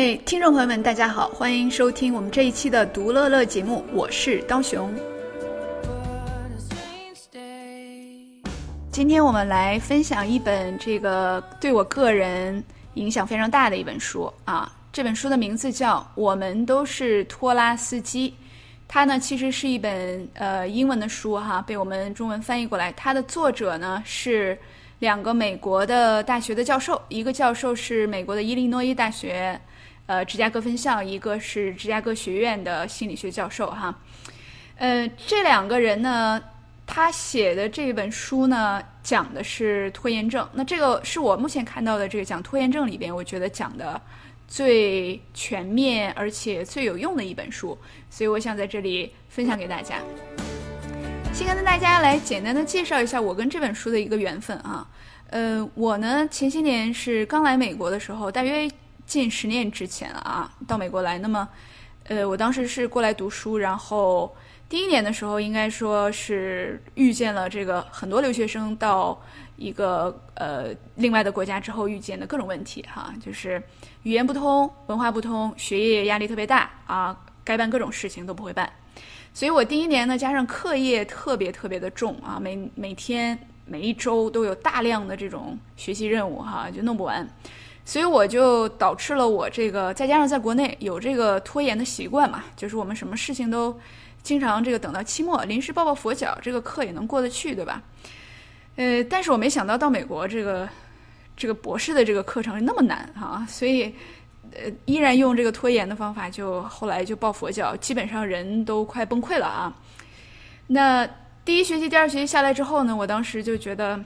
位听众朋友们，大家好，欢迎收听我们这一期的《独乐乐》节目，我是刀熊。今天我们来分享一本这个对我个人影响非常大的一本书啊，这本书的名字叫《我们都是托拉斯基》，它呢其实是一本呃英文的书哈，被我们中文翻译过来。它的作者呢是两个美国的大学的教授，一个教授是美国的伊利诺伊大学呃芝加哥分校，一个是芝加哥学院的心理学教授哈。呃，这两个人呢。他写的这本书呢，讲的是拖延症。那这个是我目前看到的这个讲拖延症里边，我觉得讲的最全面而且最有用的一本书。所以我想在这里分享给大家。先跟大家来简单的介绍一下我跟这本书的一个缘分啊。呃，我呢前些年是刚来美国的时候，大约近十年之前啊，到美国来。那么，呃，我当时是过来读书，然后。第一年的时候，应该说是遇见了这个很多留学生到一个呃另外的国家之后遇见的各种问题哈，就是语言不通、文化不通、学业压力特别大啊，该办各种事情都不会办。所以我第一年呢，加上课业特别特别的重啊，每每天每一周都有大量的这种学习任务哈，就弄不完。所以我就导致了我这个再加上在国内有这个拖延的习惯嘛，就是我们什么事情都。经常这个等到期末临时抱抱佛脚，这个课也能过得去，对吧？呃，但是我没想到到美国这个这个博士的这个课程那么难哈，所以呃依然用这个拖延的方法，就后来就抱佛脚，基本上人都快崩溃了啊。那第一学期、第二学期下来之后呢，我当时就觉得。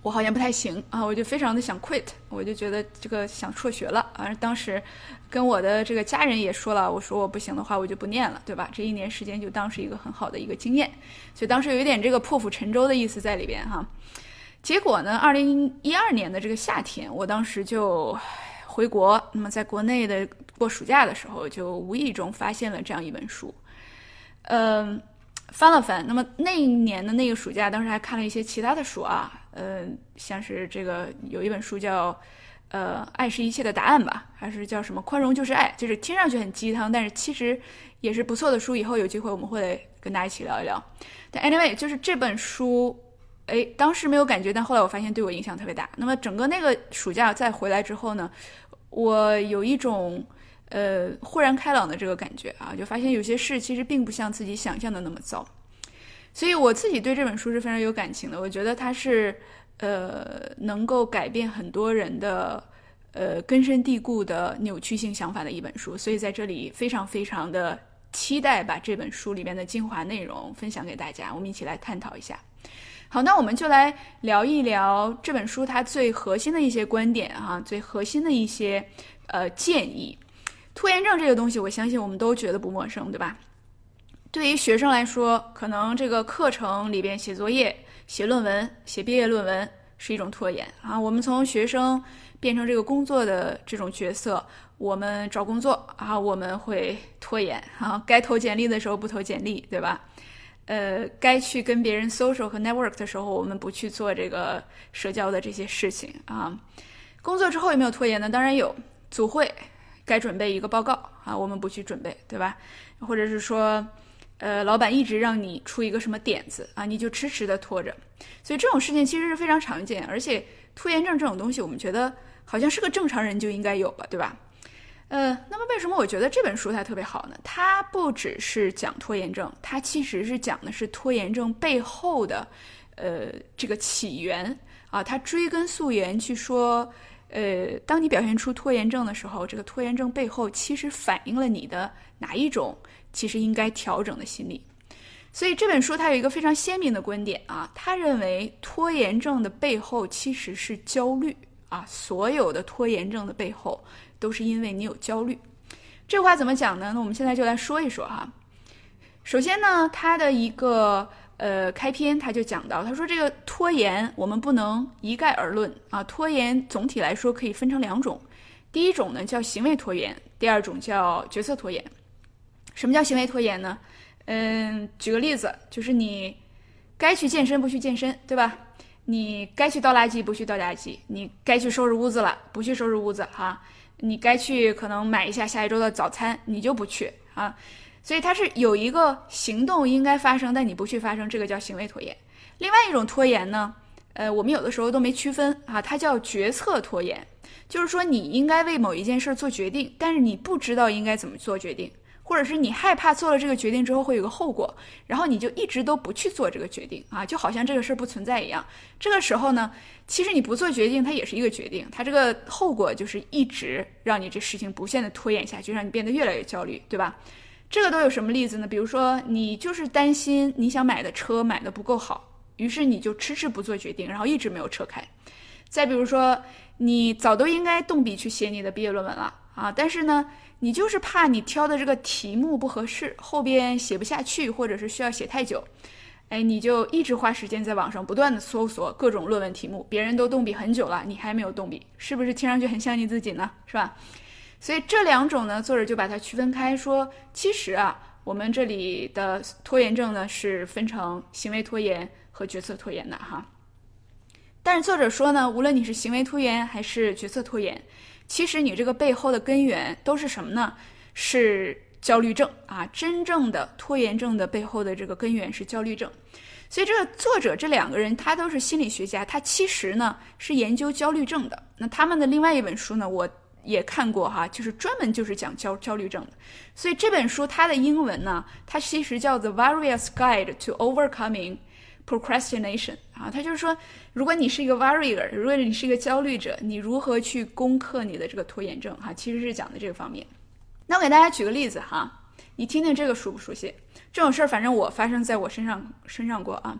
我好像不太行啊，我就非常的想 quit，我就觉得这个想辍学了啊。当时跟我的这个家人也说了，我说我不行的话，我就不念了，对吧？这一年时间就当是一个很好的一个经验，所以当时有一点这个破釜沉舟的意思在里边哈。结果呢，二零一二年的这个夏天，我当时就回国，那么在国内的过暑假的时候，就无意中发现了这样一本书，嗯。翻了翻，那么那一年的那个暑假，当时还看了一些其他的书啊，呃，像是这个有一本书叫《呃，爱是一切的答案》吧，还是叫什么《宽容就是爱》，就是听上去很鸡汤，但是其实也是不错的书。以后有机会我们会跟大家一起聊一聊。但 anyway，就是这本书，哎，当时没有感觉，但后来我发现对我影响特别大。那么整个那个暑假再回来之后呢，我有一种。呃，豁然开朗的这个感觉啊，就发现有些事其实并不像自己想象的那么糟，所以我自己对这本书是非常有感情的。我觉得它是呃能够改变很多人的呃根深蒂固的扭曲性想法的一本书，所以在这里非常非常的期待把这本书里面的精华内容分享给大家，我们一起来探讨一下。好，那我们就来聊一聊这本书它最核心的一些观点哈，最核心的一些呃建议。拖延症这个东西，我相信我们都觉得不陌生，对吧？对于学生来说，可能这个课程里边写作业、写论文、写毕业论文是一种拖延啊。我们从学生变成这个工作的这种角色，我们找工作啊，我们会拖延啊。该投简历的时候不投简历，对吧？呃，该去跟别人 social 和 network 的时候，我们不去做这个社交的这些事情啊。工作之后有没有拖延呢？当然有，组会。该准备一个报告啊，我们不去准备，对吧？或者是说，呃，老板一直让你出一个什么点子啊，你就迟迟的拖着，所以这种事情其实是非常常见，而且拖延症这种东西，我们觉得好像是个正常人就应该有吧，对吧？呃，那么为什么我觉得这本书它特别好呢？它不只是讲拖延症，它其实是讲的是拖延症背后的，呃，这个起源啊，它追根溯源去说，呃，当你表现出拖延症的时候，这个拖延症背后其实反映了你的哪一种？其实应该调整的心理，所以这本书它有一个非常鲜明的观点啊，他认为拖延症的背后其实是焦虑啊，所有的拖延症的背后都是因为你有焦虑。这话怎么讲呢？那我们现在就来说一说哈。首先呢，他的一个呃开篇他就讲到，他说这个拖延我们不能一概而论啊，拖延总体来说可以分成两种，第一种呢叫行为拖延，第二种叫决策拖延。什么叫行为拖延呢？嗯，举个例子，就是你该去健身不去健身，对吧？你该去倒垃圾不去倒垃圾，你该去收拾屋子了不去收拾屋子哈，你该去可能买一下下一周的早餐，你就不去啊。所以它是有一个行动应该发生，但你不去发生，这个叫行为拖延。另外一种拖延呢，呃，我们有的时候都没区分啊，它叫决策拖延，就是说你应该为某一件事儿做决定，但是你不知道应该怎么做决定。或者是你害怕做了这个决定之后会有个后果，然后你就一直都不去做这个决定啊，就好像这个事儿不存在一样。这个时候呢，其实你不做决定，它也是一个决定，它这个后果就是一直让你这事情不限的拖延下去，让你变得越来越焦虑，对吧？这个都有什么例子呢？比如说你就是担心你想买的车买的不够好，于是你就迟迟不做决定，然后一直没有车开。再比如说你早都应该动笔去写你的毕业论文了啊，但是呢。你就是怕你挑的这个题目不合适，后边写不下去，或者是需要写太久，哎，你就一直花时间在网上不断的搜索各种论文题目，别人都动笔很久了，你还没有动笔，是不是听上去很像你自己呢？是吧？所以这两种呢，作者就把它区分开，说其实啊，我们这里的拖延症呢是分成行为拖延和决策拖延的哈。但是作者说呢，无论你是行为拖延还是决策拖延。其实你这个背后的根源都是什么呢？是焦虑症啊！真正的拖延症的背后的这个根源是焦虑症。所以这个作者这两个人他都是心理学家，他其实呢是研究焦虑症的。那他们的另外一本书呢，我也看过哈，就是专门就是讲焦焦虑症的。所以这本书它的英文呢，它其实叫《The Various Guide to Overcoming》。Procrastination 啊，他就是说，如果你是一个 worrier，如果你是一个焦虑者，你如何去攻克你的这个拖延症？哈，其实是讲的这个方面。那我给大家举个例子哈，你听听这个熟不熟悉？这种事儿反正我发生在我身上身上过啊。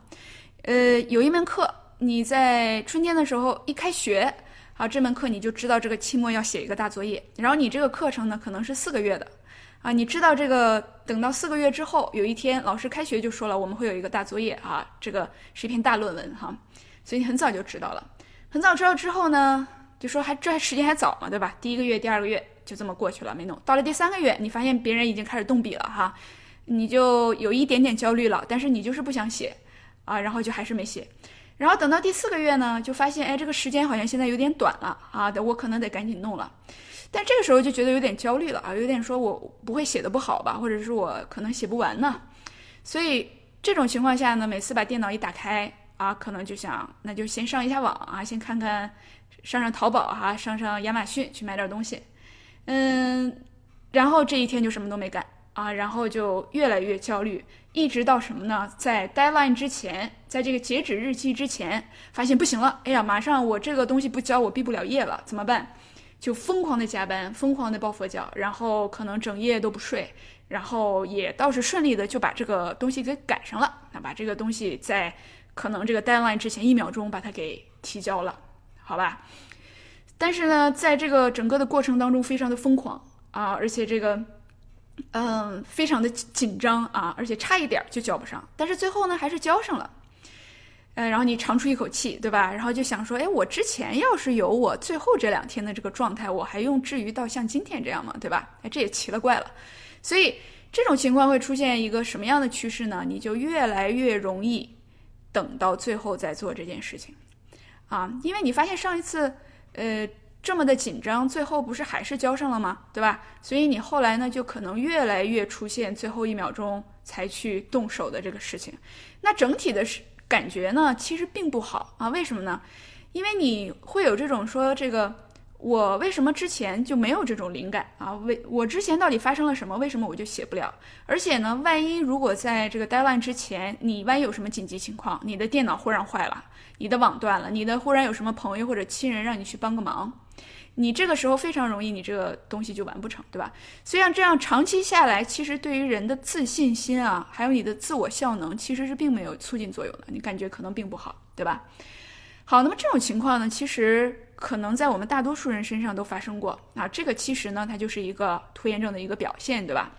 呃，有一门课，你在春天的时候一开学，啊，这门课你就知道这个期末要写一个大作业，然后你这个课程呢可能是四个月的。啊，你知道这个？等到四个月之后，有一天老师开学就说了，我们会有一个大作业啊，这个是一篇大论文哈，所以你很早就知道了。很早知道之后呢，就说还这还时间还早嘛，对吧？第一个月、第二个月就这么过去了，没弄。到了第三个月，你发现别人已经开始动笔了哈，你就有一点点焦虑了，但是你就是不想写啊，然后就还是没写。然后等到第四个月呢，就发现哎，这个时间好像现在有点短了啊，我可能得赶紧弄了。但这个时候就觉得有点焦虑了啊，有点说我不会写的不好吧，或者是我可能写不完呢。所以这种情况下呢，每次把电脑一打开啊，可能就想那就先上一下网啊，先看看上上淘宝哈，上上亚马逊去买点东西，嗯，然后这一天就什么都没干啊，然后就越来越焦虑，一直到什么呢？在 deadline 之前，在这个截止日期之前，发现不行了，哎呀，马上我这个东西不交，我毕不了业了，怎么办？就疯狂的加班，疯狂的抱佛脚，然后可能整夜都不睡，然后也倒是顺利的就把这个东西给赶上了，那把这个东西在可能这个 deadline 之前一秒钟把它给提交了，好吧？但是呢，在这个整个的过程当中非常的疯狂啊，而且这个嗯非常的紧张啊，而且差一点就交不上，但是最后呢还是交上了。嗯，然后你长出一口气，对吧？然后就想说，哎，我之前要是有我最后这两天的这个状态，我还用至于到像今天这样吗？对吧？哎，这也奇了怪了。所以这种情况会出现一个什么样的趋势呢？你就越来越容易等到最后再做这件事情，啊，因为你发现上一次，呃，这么的紧张，最后不是还是交上了吗？对吧？所以你后来呢，就可能越来越出现最后一秒钟才去动手的这个事情。那整体的是感觉呢，其实并不好啊。为什么呢？因为你会有这种说这个。我为什么之前就没有这种灵感啊？为我之前到底发生了什么？为什么我就写不了？而且呢，万一如果在这个 deadline 之前，你万一有什么紧急情况，你的电脑忽然坏了，你的网断了，你的忽然有什么朋友或者亲人让你去帮个忙，你这个时候非常容易，你这个东西就完不成，对吧？所以像这样长期下来，其实对于人的自信心啊，还有你的自我效能，其实是并没有促进作用的，你感觉可能并不好，对吧？好，那么这种情况呢，其实。可能在我们大多数人身上都发生过啊，这个其实呢，它就是一个拖延症的一个表现，对吧？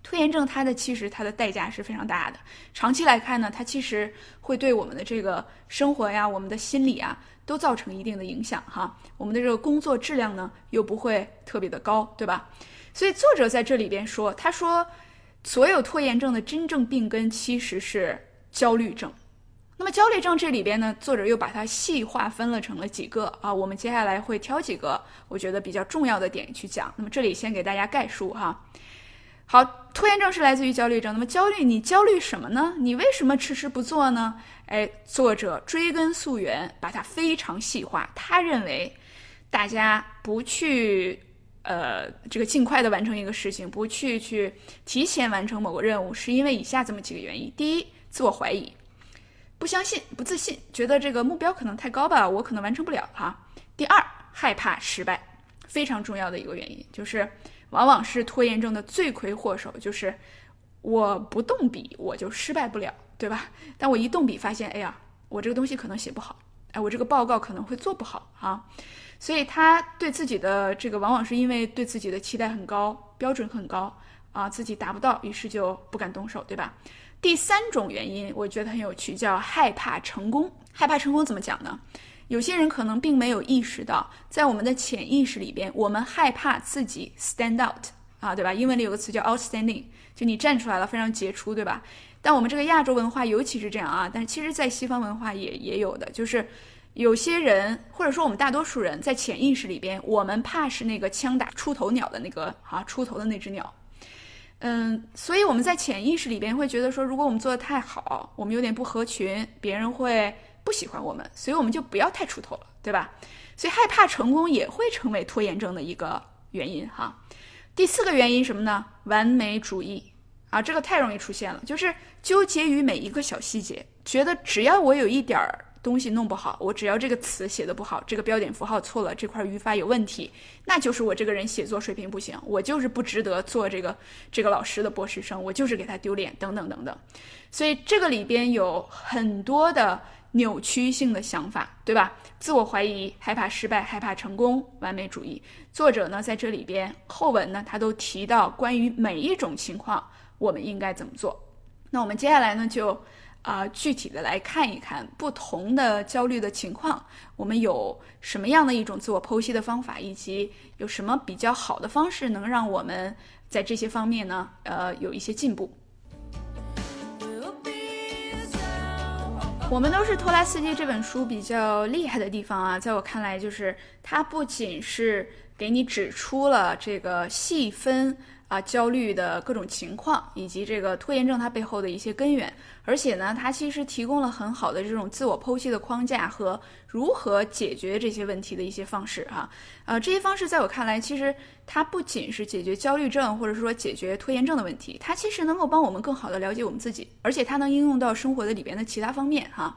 拖延症它的其实它的代价是非常大的，长期来看呢，它其实会对我们的这个生活呀、我们的心理啊，都造成一定的影响哈。我们的这个工作质量呢，又不会特别的高，对吧？所以作者在这里边说，他说，所有拖延症的真正病根其实是焦虑症。那么焦虑症这里边呢，作者又把它细划分了成了几个啊，我们接下来会挑几个我觉得比较重要的点去讲。那么这里先给大家概述哈。好，拖延症是来自于焦虑症。那么焦虑，你焦虑什么呢？你为什么迟迟不做呢？哎，作者追根溯源，把它非常细化。他认为，大家不去呃这个尽快的完成一个事情，不去去提前完成某个任务，是因为以下这么几个原因：第一，自我怀疑。不相信、不自信，觉得这个目标可能太高吧，我可能完成不了哈。第二，害怕失败，非常重要的一个原因，就是往往是拖延症的罪魁祸首，就是我不动笔我就失败不了，对吧？但我一动笔发现，哎呀，我这个东西可能写不好，哎，我这个报告可能会做不好啊。所以他对自己的这个，往往是因为对自己的期待很高，标准很高啊，自己达不到，于是就不敢动手，对吧？第三种原因，我觉得很有趣，叫害怕成功。害怕成功怎么讲呢？有些人可能并没有意识到，在我们的潜意识里边，我们害怕自己 stand out 啊，对吧？英文里有个词叫 outstanding，就你站出来了，非常杰出，对吧？但我们这个亚洲文化尤其是这样啊，但是其实在西方文化也也有的，就是有些人或者说我们大多数人在潜意识里边，我们怕是那个枪打出头鸟的那个啊，出头的那只鸟。嗯，所以我们在潜意识里边会觉得说，如果我们做的太好，我们有点不合群，别人会不喜欢我们，所以我们就不要太出头了，对吧？所以害怕成功也会成为拖延症的一个原因哈。第四个原因什么呢？完美主义啊，这个太容易出现了，就是纠结于每一个小细节，觉得只要我有一点儿。东西弄不好，我只要这个词写的不好，这个标点符号错了，这块语法有问题，那就是我这个人写作水平不行，我就是不值得做这个这个老师的博士生，我就是给他丢脸，等等等等。所以这个里边有很多的扭曲性的想法，对吧？自我怀疑、害怕失败、害怕成功、完美主义。作者呢在这里边后文呢，他都提到关于每一种情况我们应该怎么做。那我们接下来呢就。啊，具体的来看一看不同的焦虑的情况，我们有什么样的一种自我剖析的方法，以及有什么比较好的方式能让我们在这些方面呢，呃，有一些进步。我们都是托拉斯基这本书比较厉害的地方啊，在我看来，就是它不仅是给你指出了这个细分。啊，焦虑的各种情况，以及这个拖延症它背后的一些根源，而且呢，它其实提供了很好的这种自我剖析的框架和如何解决这些问题的一些方式哈。呃，这些方式在我看来，其实它不仅是解决焦虑症或者说解决拖延症的问题，它其实能够帮我们更好的了解我们自己，而且它能应用到生活的里边的其他方面哈。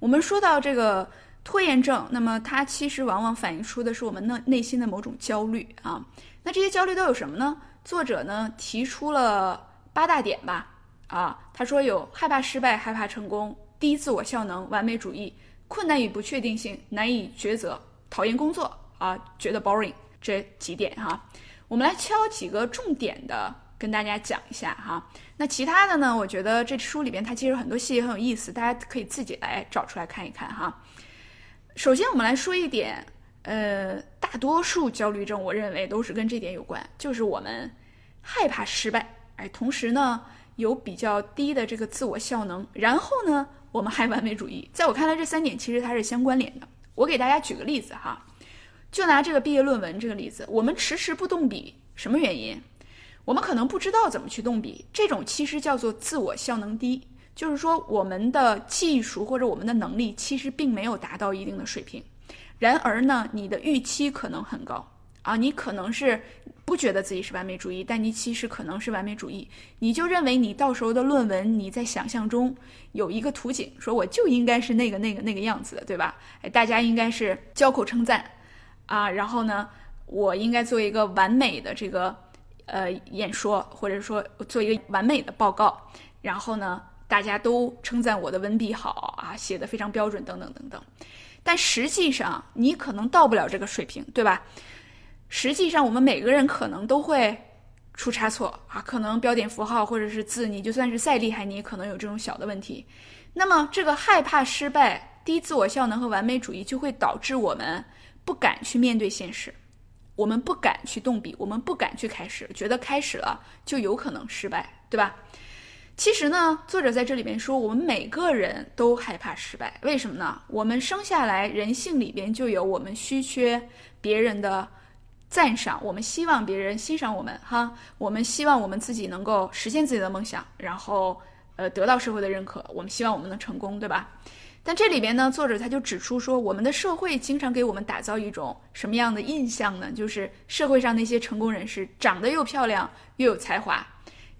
我们说到这个拖延症，那么它其实往往反映出的是我们内内心的某种焦虑啊。那这些焦虑都有什么呢？作者呢提出了八大点吧，啊，他说有害怕失败、害怕成功、低自我效能、完美主义、困难与不确定性、难以抉择、讨厌工作啊，觉得 boring 这几点哈。我们来敲几个重点的跟大家讲一下哈。那其他的呢，我觉得这书里边它其实很多细节很有意思，大家可以自己来找出来看一看哈。首先我们来说一点。呃，大多数焦虑症，我认为都是跟这点有关，就是我们害怕失败，哎，同时呢有比较低的这个自我效能，然后呢我们还完美主义。在我看来，这三点其实它是相关联的。我给大家举个例子哈，就拿这个毕业论文这个例子，我们迟迟不动笔，什么原因？我们可能不知道怎么去动笔，这种其实叫做自我效能低，就是说我们的技术或者我们的能力其实并没有达到一定的水平。然而呢，你的预期可能很高啊，你可能是不觉得自己是完美主义，但你其实可能是完美主义，你就认为你到时候的论文你在想象中有一个图景，说我就应该是那个那个那个样子的，对吧？哎，大家应该是交口称赞啊，然后呢，我应该做一个完美的这个。呃，演说或者说做一个完美的报告，然后呢，大家都称赞我的文笔好啊，写的非常标准等等等等。但实际上，你可能到不了这个水平，对吧？实际上，我们每个人可能都会出差错啊，可能标点符号或者是字，你就算是再厉害，你也可能有这种小的问题。那么，这个害怕失败、低自我效能和完美主义，就会导致我们不敢去面对现实。我们不敢去动笔，我们不敢去开始，觉得开始了就有可能失败，对吧？其实呢，作者在这里面说，我们每个人都害怕失败，为什么呢？我们生下来人性里边就有我们稀缺别人的赞赏，我们希望别人欣赏我们，哈，我们希望我们自己能够实现自己的梦想，然后呃得到社会的认可，我们希望我们能成功，对吧？但这里边呢，作者他就指出说，我们的社会经常给我们打造一种什么样的印象呢？就是社会上那些成功人士长得又漂亮又有才华，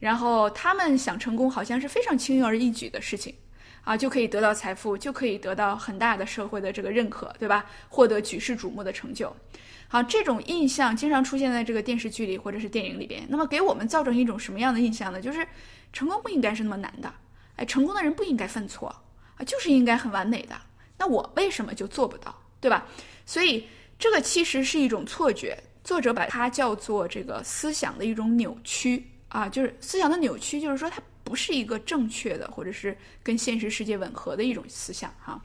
然后他们想成功好像是非常轻而易举的事情，啊，就可以得到财富，就可以得到很大的社会的这个认可，对吧？获得举世瞩目的成就。好，这种印象经常出现在这个电视剧里或者是电影里边。那么给我们造成一种什么样的印象呢？就是成功不应该是那么难的，哎，成功的人不应该犯错。啊，就是应该很完美的，那我为什么就做不到，对吧？所以这个其实是一种错觉，作者把它叫做这个思想的一种扭曲啊，就是思想的扭曲，就是说它不是一个正确的，或者是跟现实世界吻合的一种思想哈。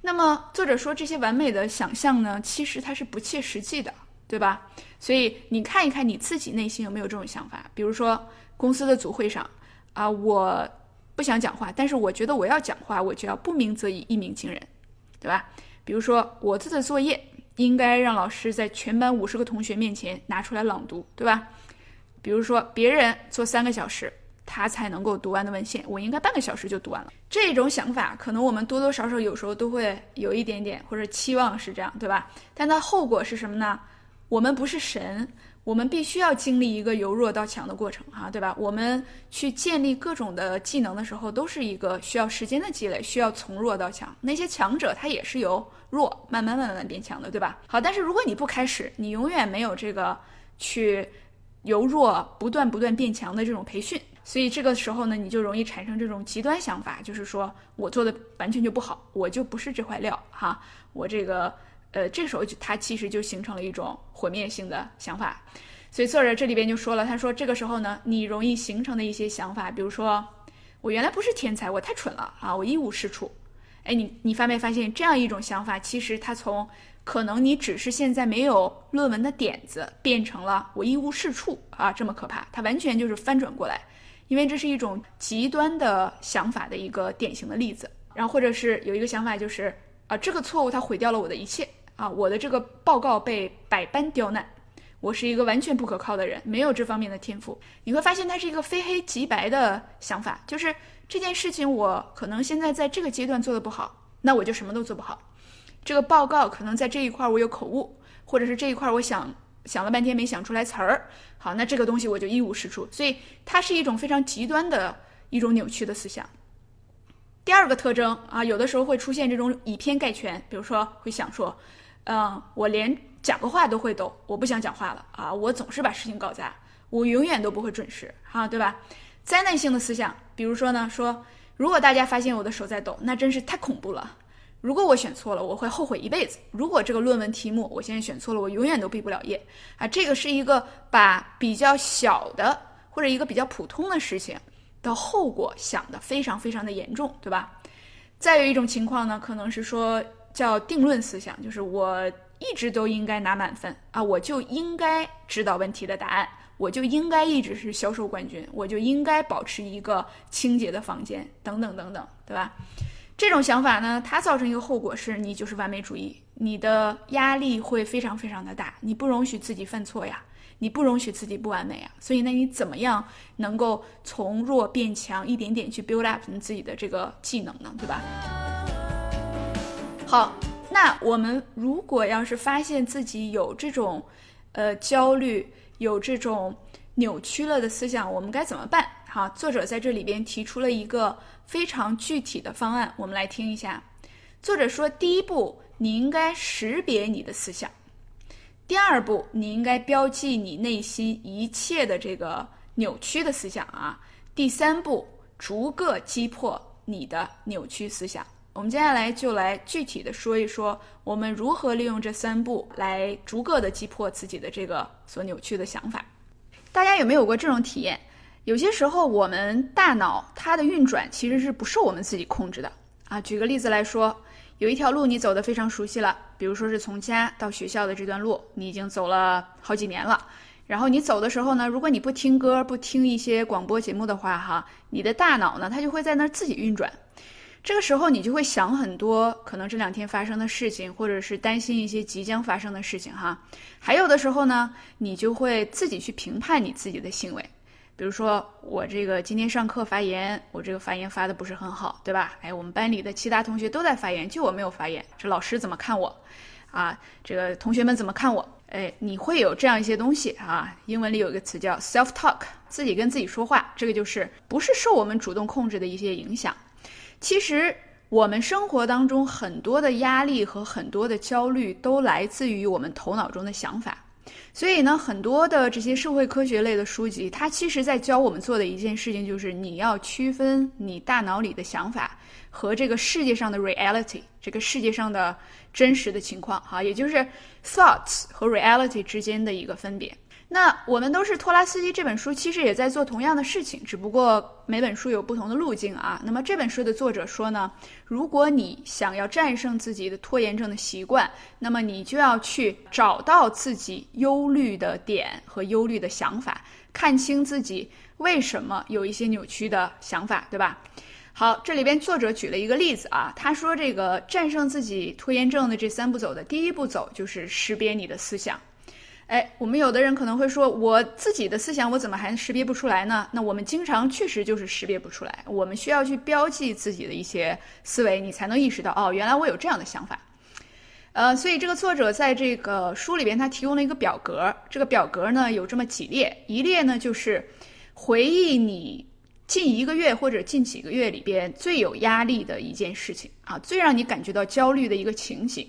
那么作者说这些完美的想象呢，其实它是不切实际的，对吧？所以你看一看你自己内心有没有这种想法，比如说公司的组会上啊，我。不想讲话，但是我觉得我要讲话，我就要不鸣则已，一鸣惊人，对吧？比如说我做的作业应该让老师在全班五十个同学面前拿出来朗读，对吧？比如说别人做三个小时他才能够读完的文献，我应该半个小时就读完了。这种想法可能我们多多少少有时候都会有一点点或者期望是这样，对吧？但它后果是什么呢？我们不是神。我们必须要经历一个由弱到强的过程，哈，对吧？我们去建立各种的技能的时候，都是一个需要时间的积累，需要从弱到强。那些强者他也是由弱慢慢慢慢变强的，对吧？好，但是如果你不开始，你永远没有这个去由弱不断不断变强的这种培训，所以这个时候呢，你就容易产生这种极端想法，就是说我做的完全就不好，我就不是这块料，哈，我这个。呃，这时候就他其实就形成了一种毁灭性的想法，所以作者这里边就说了，他说这个时候呢，你容易形成的一些想法，比如说我原来不是天才，我太蠢了啊，我一无是处。哎，你你发没发现这样一种想法，其实它从可能你只是现在没有论文的点子，变成了我一无是处啊，这么可怕，它完全就是翻转过来，因为这是一种极端的想法的一个典型的例子。然后或者是有一个想法就是啊，这个错误它毁掉了我的一切。啊，我的这个报告被百般刁难，我是一个完全不可靠的人，没有这方面的天赋。你会发现，它是一个非黑即白的想法，就是这件事情我可能现在在这个阶段做的不好，那我就什么都做不好。这个报告可能在这一块我有口误，或者是这一块我想想了半天没想出来词儿，好，那这个东西我就一无是处。所以它是一种非常极端的一种扭曲的思想。第二个特征啊，有的时候会出现这种以偏概全，比如说会想说。嗯，我连讲个话都会抖，我不想讲话了啊！我总是把事情搞砸，我永远都不会准时，哈，对吧？灾难性的思想，比如说呢，说如果大家发现我的手在抖，那真是太恐怖了。如果我选错了，我会后悔一辈子。如果这个论文题目我现在选错了，我永远都毕不了业啊！这个是一个把比较小的或者一个比较普通的事情的后果想的非常非常的严重，对吧？再有一种情况呢，可能是说。叫定论思想，就是我一直都应该拿满分啊，我就应该知道问题的答案，我就应该一直是销售冠军，我就应该保持一个清洁的房间，等等等等，对吧？这种想法呢，它造成一个后果是你就是完美主义，你的压力会非常非常的大，你不容许自己犯错呀，你不容许自己不完美啊。所以，那你怎么样能够从弱变强，一点点去 build up 你自己的这个技能呢？对吧？好，那我们如果要是发现自己有这种呃焦虑，有这种扭曲了的思想，我们该怎么办？好，作者在这里边提出了一个非常具体的方案，我们来听一下。作者说，第一步，你应该识别你的思想；第二步，你应该标记你内心一切的这个扭曲的思想啊；第三步，逐个击破你的扭曲思想。我们接下来就来具体的说一说，我们如何利用这三步来逐个的击破自己的这个所扭曲的想法。大家有没有过这种体验？有些时候，我们大脑它的运转其实是不受我们自己控制的啊。举个例子来说。有一条路你走得非常熟悉了，比如说是从家到学校的这段路，你已经走了好几年了。然后你走的时候呢，如果你不听歌、不听一些广播节目的话，哈，你的大脑呢，它就会在那儿自己运转。这个时候你就会想很多可能这两天发生的事情，或者是担心一些即将发生的事情，哈。还有的时候呢，你就会自己去评判你自己的行为。比如说我这个今天上课发言，我这个发言发的不是很好，对吧？哎，我们班里的其他同学都在发言，就我没有发言，这老师怎么看我？啊，这个同学们怎么看我？哎，你会有这样一些东西啊？英文里有一个词叫 self talk，自己跟自己说话，这个就是不是受我们主动控制的一些影响。其实我们生活当中很多的压力和很多的焦虑都来自于我们头脑中的想法。所以呢，很多的这些社会科学类的书籍，它其实在教我们做的一件事情，就是你要区分你大脑里的想法和这个世界上的 reality，这个世界上的真实的情况，哈，也就是 thoughts 和 reality 之间的一个分别。那我们都是托拉斯基这本书，其实也在做同样的事情，只不过每本书有不同的路径啊。那么这本书的作者说呢，如果你想要战胜自己的拖延症的习惯，那么你就要去找到自己忧虑的点和忧虑的想法，看清自己为什么有一些扭曲的想法，对吧？好，这里边作者举了一个例子啊，他说这个战胜自己拖延症的这三步走的第一步走就是识别你的思想。哎，我们有的人可能会说，我自己的思想我怎么还识别不出来呢？那我们经常确实就是识别不出来，我们需要去标记自己的一些思维，你才能意识到，哦，原来我有这样的想法。呃，所以这个作者在这个书里边，他提供了一个表格，这个表格呢有这么几列，一列呢就是回忆你近一个月或者近几个月里边最有压力的一件事情啊，最让你感觉到焦虑的一个情景。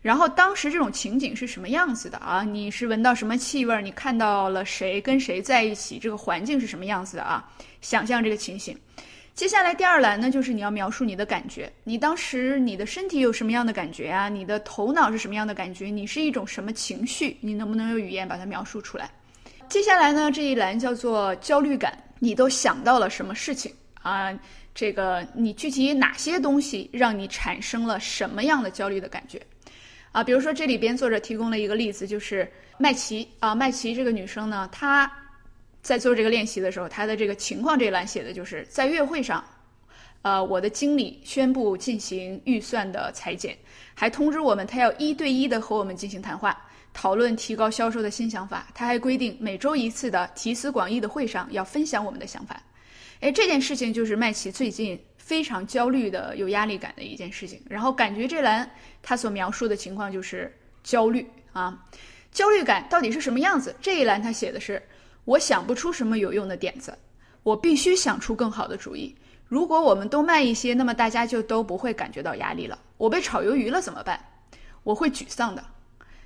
然后当时这种情景是什么样子的啊？你是闻到什么气味？你看到了谁跟谁在一起？这个环境是什么样子的啊？想象这个情形。接下来第二栏呢，就是你要描述你的感觉。你当时你的身体有什么样的感觉啊？你的头脑是什么样的感觉？你是一种什么情绪？你能不能用语言把它描述出来？接下来呢，这一栏叫做焦虑感。你都想到了什么事情啊？这个你具体哪些东西让你产生了什么样的焦虑的感觉？啊，比如说这里边作者提供了一个例子，就是麦琪啊，麦琪这个女生呢，她在做这个练习的时候，她的这个情况这栏写的就是在月会上，呃，我的经理宣布进行预算的裁减，还通知我们他要一对一的和我们进行谈话，讨论提高销售的新想法。他还规定每周一次的集思广益的会上要分享我们的想法。哎，这件事情就是麦琪最近。非常焦虑的、有压力感的一件事情，然后感觉这栏他所描述的情况就是焦虑啊，焦虑感到底是什么样子？这一栏他写的是：我想不出什么有用的点子，我必须想出更好的主意。如果我们都慢一些，那么大家就都不会感觉到压力了。我被炒鱿鱼了怎么办？我会沮丧的。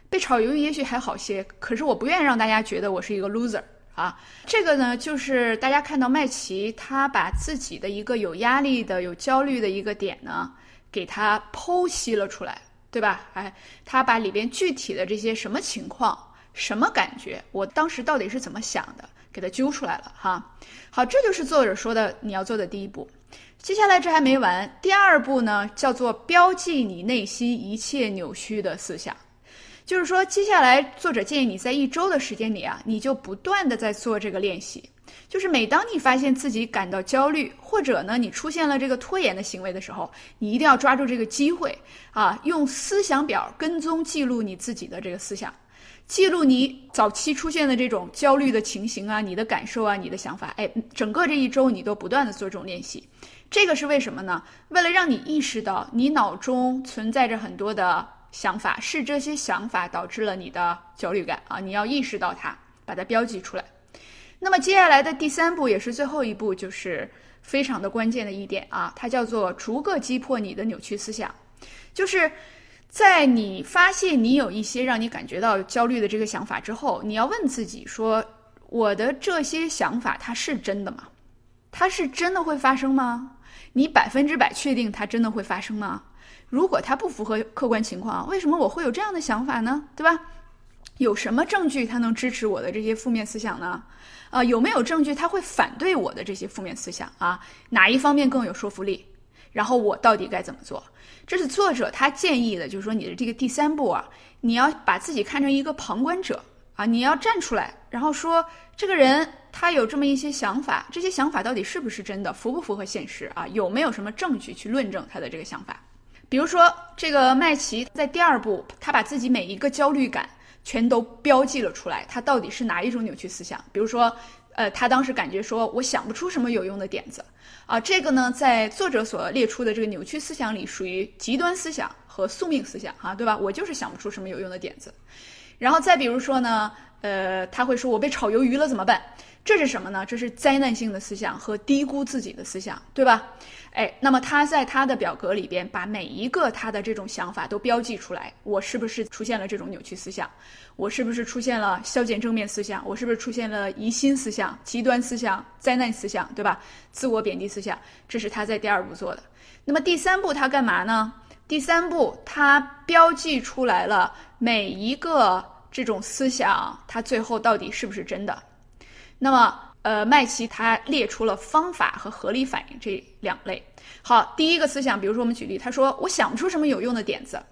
被炒鱿鱼也许还好些，可是我不愿意让大家觉得我是一个 loser。啊，这个呢，就是大家看到麦琪，他把自己的一个有压力的、有焦虑的一个点呢，给他剖析了出来，对吧？哎，他把里边具体的这些什么情况、什么感觉，我当时到底是怎么想的，给他揪出来了哈。好，这就是作者说的你要做的第一步。接下来这还没完，第二步呢，叫做标记你内心一切扭曲的思想。就是说，接下来作者建议你在一周的时间里啊，你就不断的在做这个练习。就是每当你发现自己感到焦虑，或者呢你出现了这个拖延的行为的时候，你一定要抓住这个机会啊，用思想表跟踪记录你自己的这个思想。记录你早期出现的这种焦虑的情形啊，你的感受啊，你的想法，哎，整个这一周你都不断的做这种练习，这个是为什么呢？为了让你意识到你脑中存在着很多的想法，是这些想法导致了你的焦虑感啊，你要意识到它，把它标记出来。那么接下来的第三步也是最后一步，就是非常的关键的一点啊，它叫做逐个击破你的扭曲思想，就是。在你发现你有一些让你感觉到焦虑的这个想法之后，你要问自己说：我的这些想法它是真的吗？它是真的会发生吗？你百分之百确定它真的会发生吗？如果它不符合客观情况，为什么我会有这样的想法呢？对吧？有什么证据它能支持我的这些负面思想呢？啊，有没有证据它会反对我的这些负面思想啊？哪一方面更有说服力？然后我到底该怎么做？这是作者他建议的，就是说你的这个第三步啊，你要把自己看成一个旁观者啊，你要站出来，然后说这个人他有这么一些想法，这些想法到底是不是真的，符不符合现实啊？有没有什么证据去论证他的这个想法？比如说这个麦琪在第二步，他把自己每一个焦虑感全都标记了出来，他到底是哪一种扭曲思想？比如说。呃，他当时感觉说，我想不出什么有用的点子，啊，这个呢，在作者所列出的这个扭曲思想里，属于极端思想和宿命思想，啊，对吧？我就是想不出什么有用的点子。然后再比如说呢，呃，他会说我被炒鱿鱼了怎么办？这是什么呢？这是灾难性的思想和低估自己的思想，对吧？哎，那么他在他的表格里边把每一个他的这种想法都标记出来，我是不是出现了这种扭曲思想？我是不是出现了消减正面思想？我是不是出现了疑心思想、极端思想、灾难思想，对吧？自我贬低思想，这是他在第二步做的。那么第三步他干嘛呢？第三步他标记出来了每一个这种思想，他最后到底是不是真的？那么，呃，麦琪他列出了方法和合理反应这两类。好，第一个思想，比如说我们举例，他说我想不出什么有用的点子。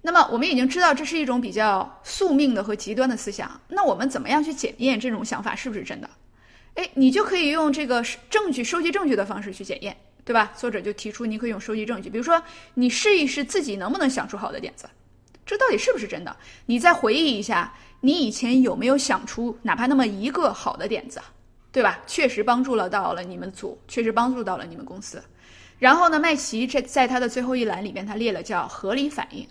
那么我们已经知道这是一种比较宿命的和极端的思想。那我们怎么样去检验这种想法是不是真的？哎，你就可以用这个证据收集证据的方式去检验，对吧？作者就提出你可以用收集证据，比如说你试一试自己能不能想出好的点子，这到底是不是真的？你再回忆一下。你以前有没有想出哪怕那么一个好的点子，对吧？确实帮助了到了你们组，确实帮助到了你们公司。然后呢，麦琪这在他的最后一栏里边，他列了叫合理反应，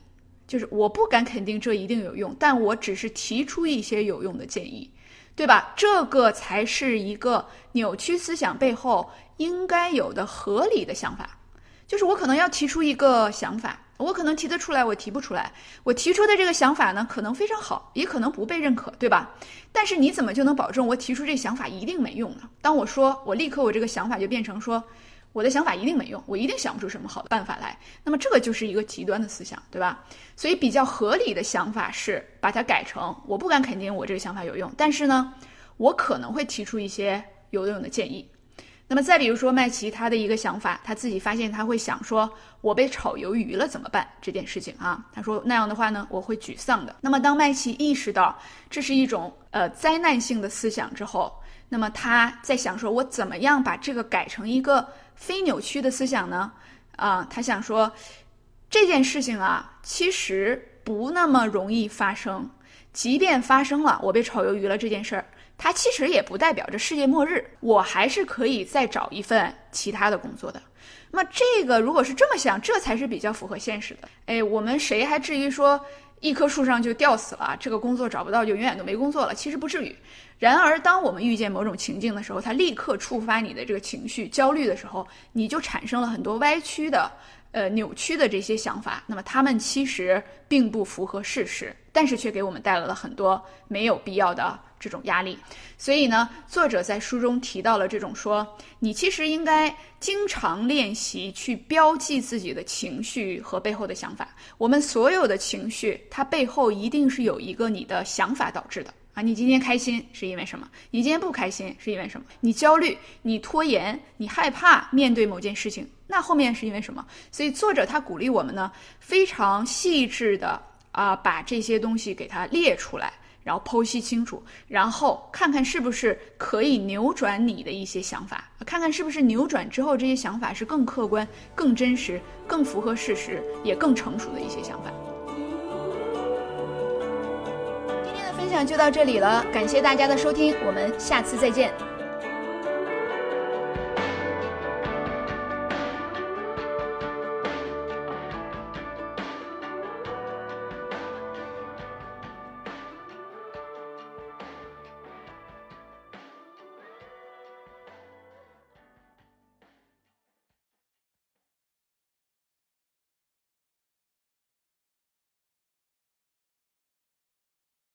就是我不敢肯定这一定有用，但我只是提出一些有用的建议，对吧？这个才是一个扭曲思想背后应该有的合理的想法，就是我可能要提出一个想法。我可能提得出来，我提不出来。我提出的这个想法呢，可能非常好，也可能不被认可，对吧？但是你怎么就能保证我提出这想法一定没用呢？当我说我立刻我这个想法就变成说我的想法一定没用，我一定想不出什么好的办法来。那么这个就是一个极端的思想，对吧？所以比较合理的想法是把它改成我不敢肯定我这个想法有用，但是呢，我可能会提出一些有用的建议。那么再比如说麦琪他的一个想法，他自己发现他会想说，我被炒鱿鱼了怎么办？这件事情啊，他说那样的话呢，我会沮丧的。那么当麦琪意识到这是一种呃灾难性的思想之后，那么他在想说，我怎么样把这个改成一个非扭曲的思想呢？啊，他想说这件事情啊，其实不那么容易发生，即便发生了，我被炒鱿鱼了这件事儿。它其实也不代表着世界末日，我还是可以再找一份其他的工作的。那么这个如果是这么想，这才是比较符合现实的。哎，我们谁还至于说一棵树上就吊死了，这个工作找不到就永远都没工作了？其实不至于。然而，当我们遇见某种情境的时候，它立刻触发你的这个情绪焦虑的时候，你就产生了很多歪曲的、呃扭曲的这些想法。那么它们其实并不符合事实，但是却给我们带来了很多没有必要的。这种压力，所以呢，作者在书中提到了这种说，你其实应该经常练习去标记自己的情绪和背后的想法。我们所有的情绪，它背后一定是有一个你的想法导致的啊。你今天开心是因为什么？你今天不开心是因为什么？你焦虑，你拖延，你害怕面对某件事情，那后面是因为什么？所以作者他鼓励我们呢，非常细致的啊，把这些东西给它列出来。然后剖析清楚，然后看看是不是可以扭转你的一些想法，看看是不是扭转之后这些想法是更客观、更真实、更符合事实，也更成熟的一些想法。今天的分享就到这里了，感谢大家的收听，我们下次再见。